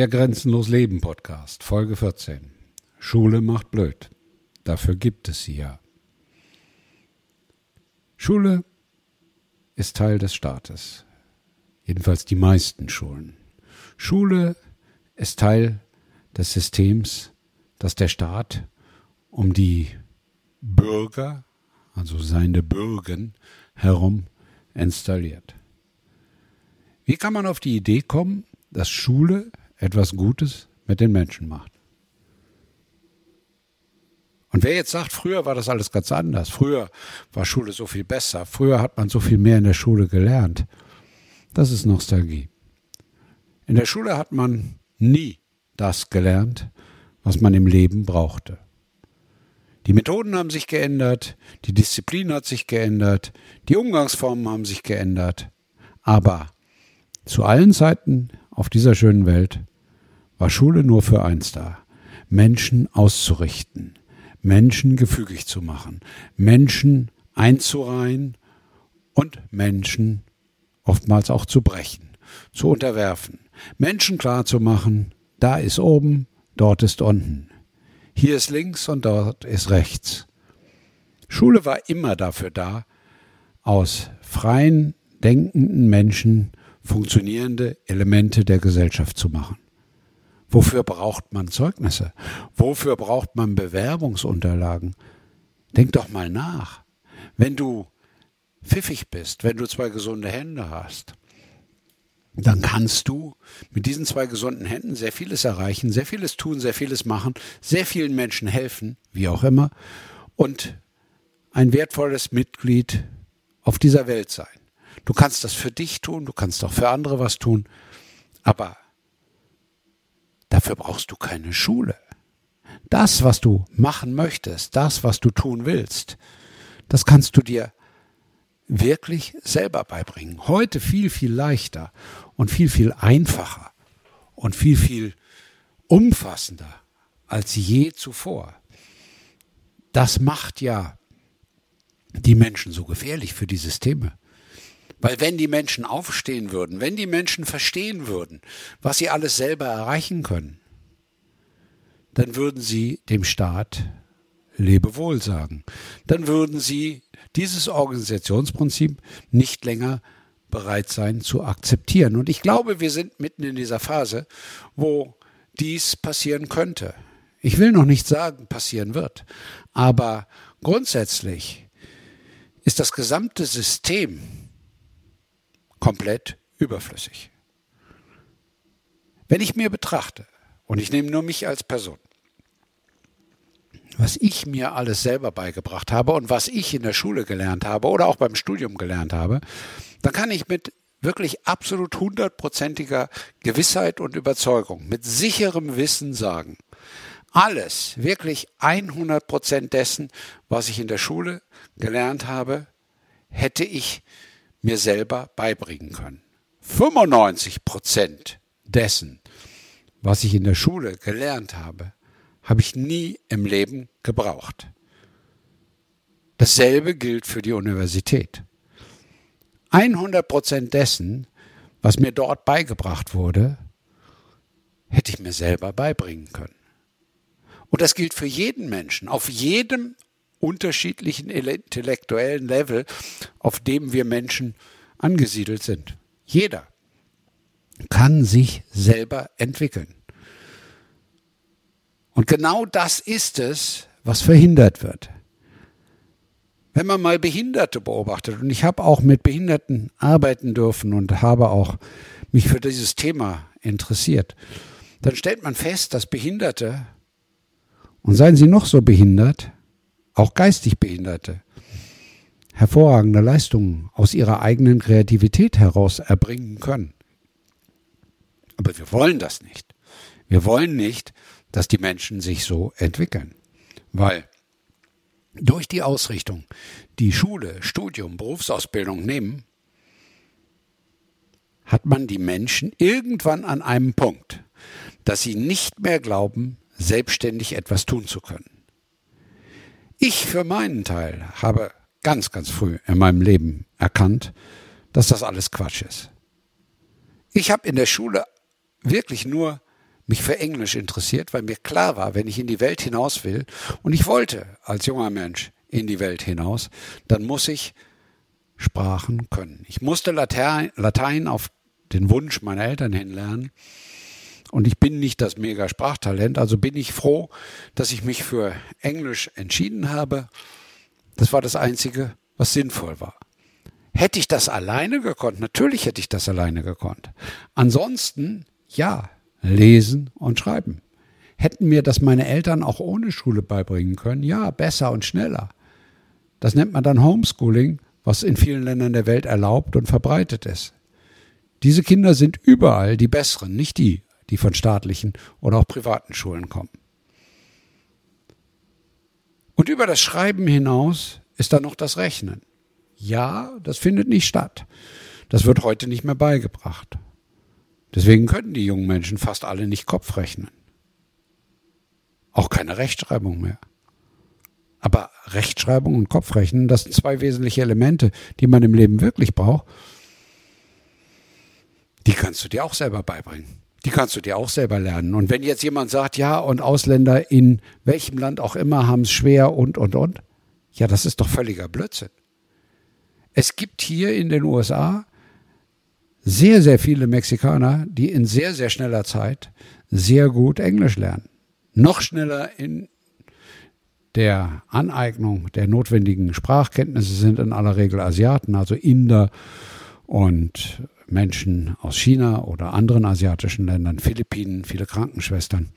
Der Grenzenlos Leben Podcast, Folge 14. Schule macht blöd. Dafür gibt es sie ja. Schule ist Teil des Staates. Jedenfalls die meisten Schulen. Schule ist Teil des Systems, das der Staat um die Bürger, also seine Bürgen, herum installiert. Wie kann man auf die Idee kommen, dass Schule etwas Gutes mit den Menschen macht. Und wer jetzt sagt, früher war das alles ganz anders, früher war Schule so viel besser, früher hat man so viel mehr in der Schule gelernt, das ist Nostalgie. In der Schule hat man nie das gelernt, was man im Leben brauchte. Die Methoden haben sich geändert, die Disziplin hat sich geändert, die Umgangsformen haben sich geändert, aber zu allen Zeiten auf dieser schönen Welt war Schule nur für eins da, Menschen auszurichten, Menschen gefügig zu machen, Menschen einzureihen und Menschen oftmals auch zu brechen, zu unterwerfen, Menschen klarzumachen, da ist oben, dort ist unten, hier ist links und dort ist rechts. Schule war immer dafür da, aus freien, denkenden Menschen funktionierende Elemente der Gesellschaft zu machen. Wofür braucht man Zeugnisse? Wofür braucht man Bewerbungsunterlagen? Denk doch mal nach. Wenn du pfiffig bist, wenn du zwei gesunde Hände hast, dann kannst du mit diesen zwei gesunden Händen sehr vieles erreichen, sehr vieles tun, sehr vieles machen, sehr vielen Menschen helfen, wie auch immer, und ein wertvolles Mitglied auf dieser Welt sein. Du kannst das für dich tun, du kannst auch für andere was tun, aber Dafür brauchst du keine Schule. Das, was du machen möchtest, das, was du tun willst, das kannst du dir wirklich selber beibringen. Heute viel, viel leichter und viel, viel einfacher und viel, viel umfassender als je zuvor. Das macht ja die Menschen so gefährlich für die Systeme. Weil wenn die Menschen aufstehen würden, wenn die Menschen verstehen würden, was sie alles selber erreichen können, dann würden sie dem Staat Lebewohl sagen. Dann würden sie dieses Organisationsprinzip nicht länger bereit sein zu akzeptieren. Und ich glaube, wir sind mitten in dieser Phase, wo dies passieren könnte. Ich will noch nicht sagen, passieren wird, aber grundsätzlich ist das gesamte System komplett überflüssig. Wenn ich mir betrachte, und ich nehme nur mich als Person, was ich mir alles selber beigebracht habe und was ich in der Schule gelernt habe oder auch beim Studium gelernt habe, dann kann ich mit wirklich absolut hundertprozentiger Gewissheit und Überzeugung, mit sicherem Wissen sagen, alles, wirklich 100 Prozent dessen, was ich in der Schule gelernt habe, hätte ich mir selber beibringen können. 95 Prozent dessen, was ich in der Schule gelernt habe, habe ich nie im Leben gebraucht. Dasselbe gilt für die Universität. 100 Prozent dessen, was mir dort beigebracht wurde, hätte ich mir selber beibringen können. Und das gilt für jeden Menschen, auf jedem unterschiedlichen intellektuellen Level, auf dem wir Menschen angesiedelt sind. Jeder kann sich selber entwickeln. Und genau das ist es, was verhindert wird. Wenn man mal Behinderte beobachtet, und ich habe auch mit Behinderten arbeiten dürfen und habe auch mich für dieses Thema interessiert, dann stellt man fest, dass Behinderte, und seien sie noch so behindert, auch geistig Behinderte, hervorragende Leistungen aus ihrer eigenen Kreativität heraus erbringen können. Aber wir wollen das nicht. Wir wollen nicht, dass die Menschen sich so entwickeln, weil durch die Ausrichtung, die Schule, Studium, Berufsausbildung nehmen, hat man die Menschen irgendwann an einem Punkt, dass sie nicht mehr glauben, selbstständig etwas tun zu können. Ich für meinen Teil habe ganz, ganz früh in meinem Leben erkannt, dass das alles Quatsch ist. Ich habe in der Schule wirklich nur mich für Englisch interessiert, weil mir klar war, wenn ich in die Welt hinaus will, und ich wollte als junger Mensch in die Welt hinaus, dann muss ich Sprachen können. Ich musste Latein auf den Wunsch meiner Eltern hin lernen. Und ich bin nicht das mega Sprachtalent, also bin ich froh, dass ich mich für Englisch entschieden habe. Das war das Einzige, was sinnvoll war. Hätte ich das alleine gekonnt? Natürlich hätte ich das alleine gekonnt. Ansonsten, ja, lesen und schreiben. Hätten mir das meine Eltern auch ohne Schule beibringen können? Ja, besser und schneller. Das nennt man dann Homeschooling, was in vielen Ländern der Welt erlaubt und verbreitet ist. Diese Kinder sind überall die besseren, nicht die, die von staatlichen oder auch privaten Schulen kommen. Und über das Schreiben hinaus ist dann noch das Rechnen. Ja, das findet nicht statt. Das wird heute nicht mehr beigebracht. Deswegen können die jungen Menschen fast alle nicht Kopf rechnen. Auch keine Rechtschreibung mehr. Aber Rechtschreibung und Kopfrechnen, das sind zwei wesentliche Elemente, die man im Leben wirklich braucht. Die kannst du dir auch selber beibringen. Die kannst du dir auch selber lernen. Und wenn jetzt jemand sagt, ja, und Ausländer in welchem Land auch immer haben es schwer und, und, und, ja, das ist doch völliger Blödsinn. Es gibt hier in den USA sehr, sehr viele Mexikaner, die in sehr, sehr schneller Zeit sehr gut Englisch lernen. Noch schneller in der Aneignung der notwendigen Sprachkenntnisse sind in aller Regel Asiaten, also Inder und Menschen aus China oder anderen asiatischen Ländern, Philippinen, viele Krankenschwestern.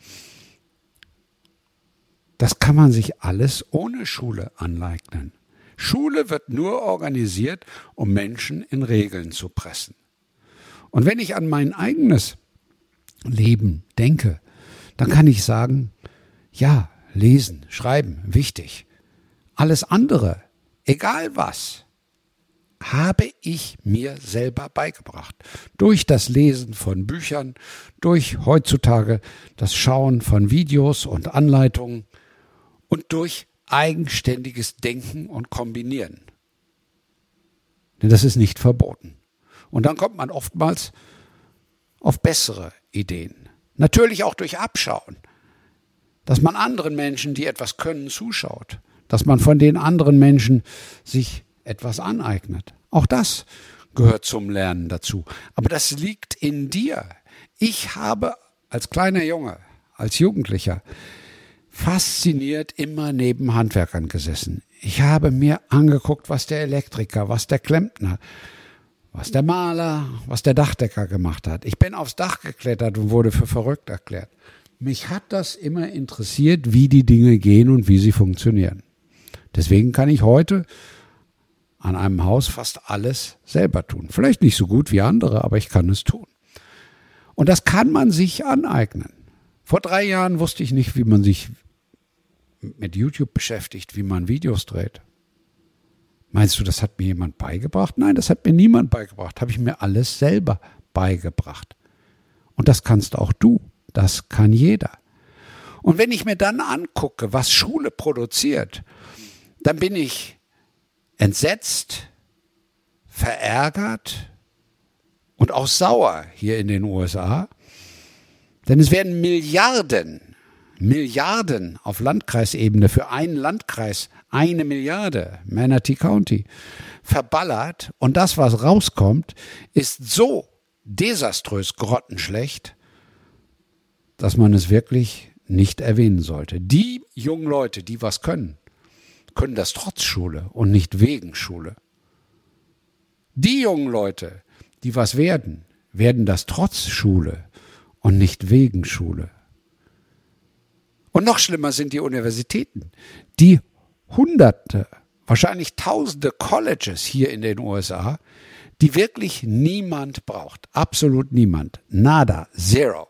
Das kann man sich alles ohne Schule aneignen. Schule wird nur organisiert, um Menschen in Regeln zu pressen. Und wenn ich an mein eigenes Leben denke, dann kann ich sagen, ja, lesen, schreiben, wichtig. Alles andere, egal was, habe ich mir selber beigebracht. Durch das Lesen von Büchern, durch heutzutage das Schauen von Videos und Anleitungen und durch eigenständiges Denken und Kombinieren. Denn das ist nicht verboten. Und dann kommt man oftmals auf bessere Ideen. Natürlich auch durch Abschauen. Dass man anderen Menschen, die etwas können, zuschaut. Dass man von den anderen Menschen sich etwas aneignet. Auch das gehört zum Lernen dazu. Aber das liegt in dir. Ich habe als kleiner Junge, als Jugendlicher, fasziniert immer neben Handwerkern gesessen. Ich habe mir angeguckt, was der Elektriker, was der Klempner, was der Maler, was der Dachdecker gemacht hat. Ich bin aufs Dach geklettert und wurde für verrückt erklärt. Mich hat das immer interessiert, wie die Dinge gehen und wie sie funktionieren. Deswegen kann ich heute an einem Haus fast alles selber tun. Vielleicht nicht so gut wie andere, aber ich kann es tun. Und das kann man sich aneignen. Vor drei Jahren wusste ich nicht, wie man sich mit YouTube beschäftigt, wie man Videos dreht. Meinst du, das hat mir jemand beigebracht? Nein, das hat mir niemand beigebracht. Habe ich mir alles selber beigebracht. Und das kannst auch du. Das kann jeder. Und wenn ich mir dann angucke, was Schule produziert, dann bin ich entsetzt, verärgert und auch sauer hier in den USA. Denn es werden Milliarden, Milliarden auf Landkreisebene für einen Landkreis eine Milliarde, Manatee County, verballert und das, was rauskommt, ist so desaströs grottenschlecht, dass man es wirklich nicht erwähnen sollte. Die jungen Leute, die was können, können das trotz Schule und nicht wegen Schule. Die jungen Leute, die was werden, werden das trotz Schule und nicht wegen Schule. Und noch schlimmer sind die Universitäten, die Hunderte, wahrscheinlich Tausende Colleges hier in den USA, die wirklich niemand braucht. Absolut niemand. Nada. Zero.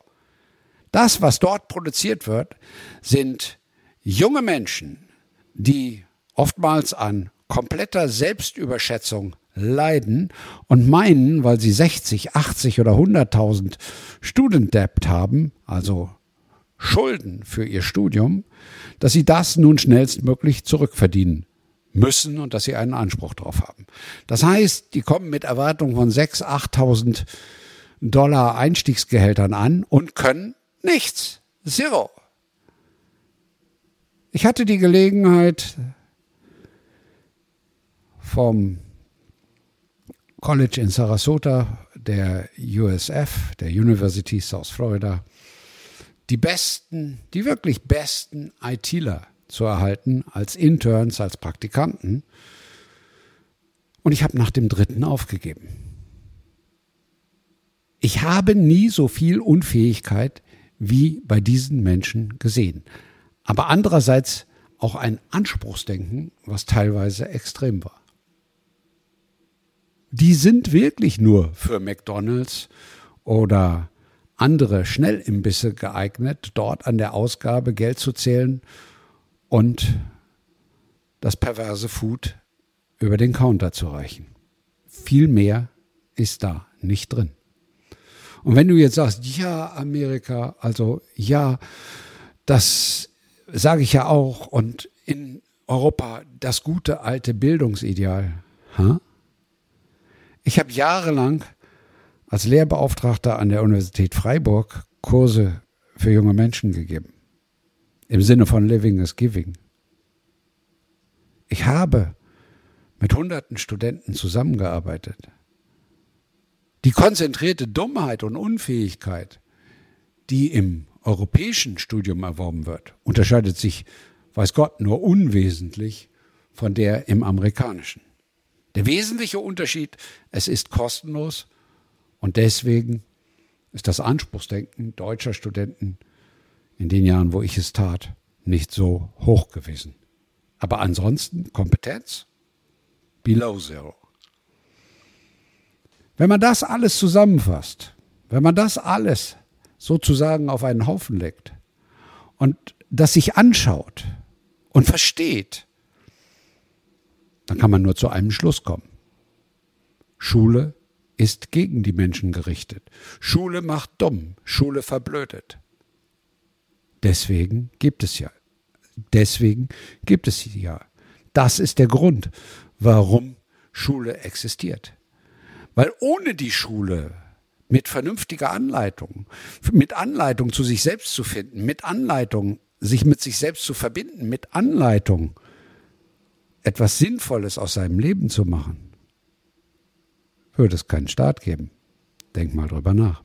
Das, was dort produziert wird, sind junge Menschen, die oftmals an kompletter Selbstüberschätzung leiden und meinen, weil sie 60, 80 oder 100.000 Student Debt haben, also Schulden für ihr Studium, dass sie das nun schnellstmöglich zurückverdienen müssen und dass sie einen Anspruch darauf haben. Das heißt, die kommen mit Erwartungen von 6.000, 8.000 Dollar Einstiegsgehältern an und können Nichts. Zero. Ich hatte die Gelegenheit, vom College in Sarasota, der USF, der University South Florida, die besten, die wirklich besten ITler zu erhalten, als Interns, als Praktikanten. Und ich habe nach dem dritten aufgegeben. Ich habe nie so viel Unfähigkeit wie bei diesen Menschen gesehen. Aber andererseits auch ein Anspruchsdenken, was teilweise extrem war. Die sind wirklich nur für McDonald's oder andere Schnellimbisse geeignet, dort an der Ausgabe Geld zu zählen und das perverse Food über den Counter zu reichen. Viel mehr ist da nicht drin. Und wenn du jetzt sagst, ja, Amerika, also ja, das sage ich ja auch, und in Europa das gute alte Bildungsideal. Ha? Ich habe jahrelang als Lehrbeauftragter an der Universität Freiburg Kurse für junge Menschen gegeben. Im Sinne von Living is Giving. Ich habe mit hunderten Studenten zusammengearbeitet. Die konzentrierte Dummheit und Unfähigkeit, die im europäischen Studium erworben wird, unterscheidet sich, weiß Gott, nur unwesentlich von der im amerikanischen. Der wesentliche Unterschied, es ist kostenlos und deswegen ist das Anspruchsdenken deutscher Studenten in den Jahren, wo ich es tat, nicht so hoch gewesen. Aber ansonsten Kompetenz below zero. Wenn man das alles zusammenfasst, wenn man das alles sozusagen auf einen Haufen legt und das sich anschaut und versteht, dann kann man nur zu einem Schluss kommen. Schule ist gegen die Menschen gerichtet. Schule macht dumm, Schule verblödet. Deswegen gibt es ja. Deswegen gibt es sie ja. Das ist der Grund, warum Schule existiert. Weil ohne die Schule mit vernünftiger Anleitung, mit Anleitung zu sich selbst zu finden, mit Anleitung sich mit sich selbst zu verbinden, mit Anleitung etwas Sinnvolles aus seinem Leben zu machen, würde es keinen Staat geben. Denk mal drüber nach.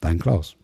Dein Klaus.